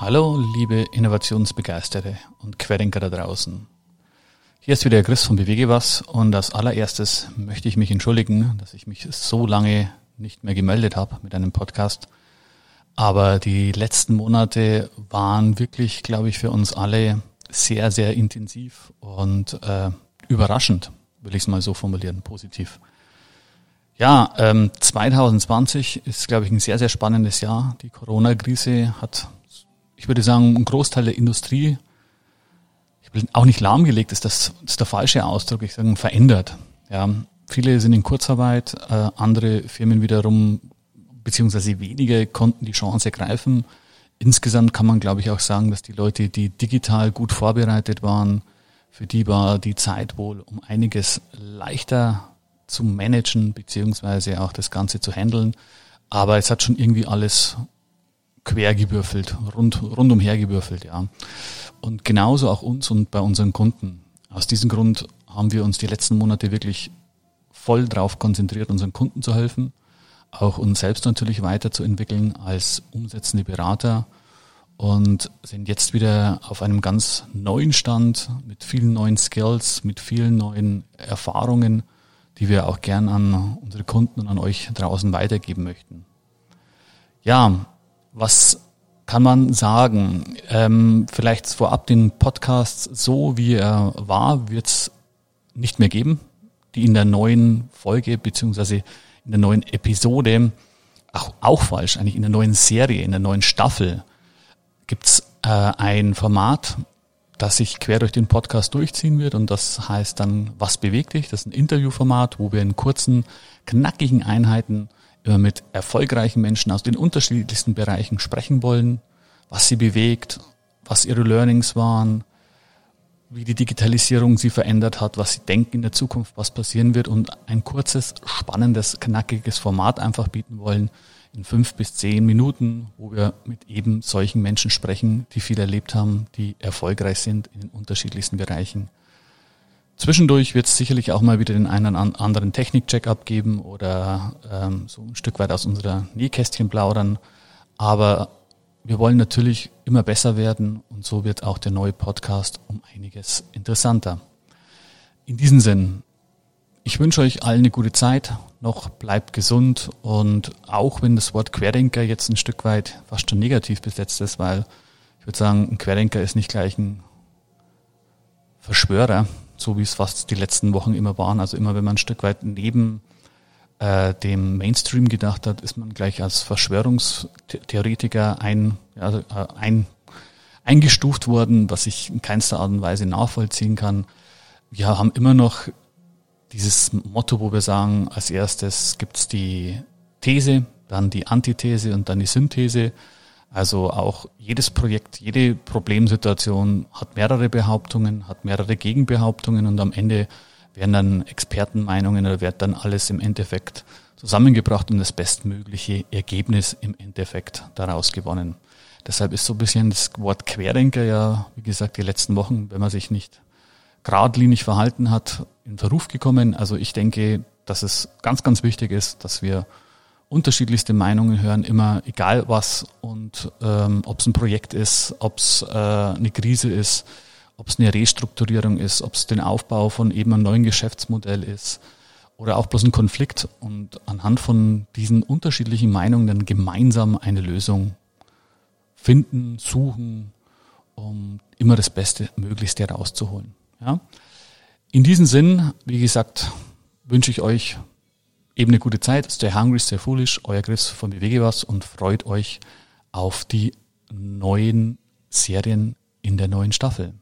Hallo, liebe Innovationsbegeisterte und Querdenker da draußen. Hier ist wieder Chris von Bewege was und als allererstes möchte ich mich entschuldigen, dass ich mich so lange nicht mehr gemeldet habe mit einem Podcast. Aber die letzten Monate waren wirklich, glaube ich, für uns alle sehr, sehr intensiv und äh, überraschend, will ich es mal so formulieren, positiv. Ja, ähm, 2020 ist, glaube ich, ein sehr, sehr spannendes Jahr. Die Corona-Krise hat, ich würde sagen, einen Großteil der Industrie, auch nicht lahmgelegt, ist das, ist der falsche Ausdruck, ich sage verändert. Ja, viele sind in Kurzarbeit, äh, andere Firmen wiederum, beziehungsweise wenige konnten die Chance ergreifen. Insgesamt kann man, glaube ich, auch sagen, dass die Leute, die digital gut vorbereitet waren, für die war die Zeit wohl um einiges leichter zu managen, beziehungsweise auch das Ganze zu handeln. Aber es hat schon irgendwie alles quer gewürfelt, rund, rundumher gewürfelt, ja. Und genauso auch uns und bei unseren Kunden. Aus diesem Grund haben wir uns die letzten Monate wirklich voll drauf konzentriert, unseren Kunden zu helfen, auch uns selbst natürlich weiterzuentwickeln als umsetzende Berater und sind jetzt wieder auf einem ganz neuen Stand mit vielen neuen Skills, mit vielen neuen Erfahrungen die wir auch gern an unsere Kunden und an euch draußen weitergeben möchten. Ja, was kann man sagen? Ähm, vielleicht vorab den Podcast so, wie er war, wird es nicht mehr geben. Die in der neuen Folge beziehungsweise in der neuen Episode, auch, auch falsch, eigentlich in der neuen Serie, in der neuen Staffel, gibt's äh, ein Format, das sich quer durch den Podcast durchziehen wird. Und das heißt dann, was bewegt dich? Das ist ein Interviewformat, wo wir in kurzen, knackigen Einheiten immer mit erfolgreichen Menschen aus den unterschiedlichsten Bereichen sprechen wollen, was sie bewegt, was ihre Learnings waren, wie die Digitalisierung sie verändert hat, was sie denken in der Zukunft, was passieren wird und ein kurzes, spannendes, knackiges Format einfach bieten wollen, in fünf bis zehn Minuten, wo wir mit eben solchen Menschen sprechen, die viel erlebt haben, die erfolgreich sind in den unterschiedlichsten Bereichen. Zwischendurch wird es sicherlich auch mal wieder den einen oder anderen Technik-Check-up geben oder ähm, so ein Stück weit aus unserer Nähkästchen plaudern. Aber wir wollen natürlich immer besser werden und so wird auch der neue Podcast um einiges interessanter. In diesem Sinn, ich wünsche euch allen eine gute Zeit, noch bleibt gesund und auch wenn das Wort Querdenker jetzt ein Stück weit fast schon negativ besetzt ist, weil ich würde sagen, ein Querdenker ist nicht gleich ein Verschwörer, so wie es fast die letzten Wochen immer waren. Also immer wenn man ein Stück weit neben äh, dem Mainstream gedacht hat, ist man gleich als Verschwörungstheoretiker ein, also, äh, ein, eingestuft worden, was ich in keinster Art und Weise nachvollziehen kann. Wir haben immer noch dieses Motto, wo wir sagen, als erstes gibt's die These, dann die Antithese und dann die Synthese. Also auch jedes Projekt, jede Problemsituation hat mehrere Behauptungen, hat mehrere Gegenbehauptungen und am Ende werden dann Expertenmeinungen oder wird dann alles im Endeffekt zusammengebracht und das bestmögliche Ergebnis im Endeffekt daraus gewonnen. Deshalb ist so ein bisschen das Wort Querdenker ja, wie gesagt, die letzten Wochen, wenn man sich nicht geradlinig verhalten hat, in Verruf gekommen. Also ich denke, dass es ganz, ganz wichtig ist, dass wir unterschiedlichste Meinungen hören, immer egal was und ähm, ob es ein Projekt ist, ob es äh, eine Krise ist, ob es eine Restrukturierung ist, ob es den Aufbau von eben einem neuen Geschäftsmodell ist oder auch bloß ein Konflikt und anhand von diesen unterschiedlichen Meinungen dann gemeinsam eine Lösung finden, suchen, um immer das Beste, Möglichste herauszuholen. Ja? In diesem Sinn, wie gesagt, wünsche ich euch eben eine gute Zeit. Stay hungry, stay foolish. Euer Chris von Bewege was und freut euch auf die neuen Serien in der neuen Staffel.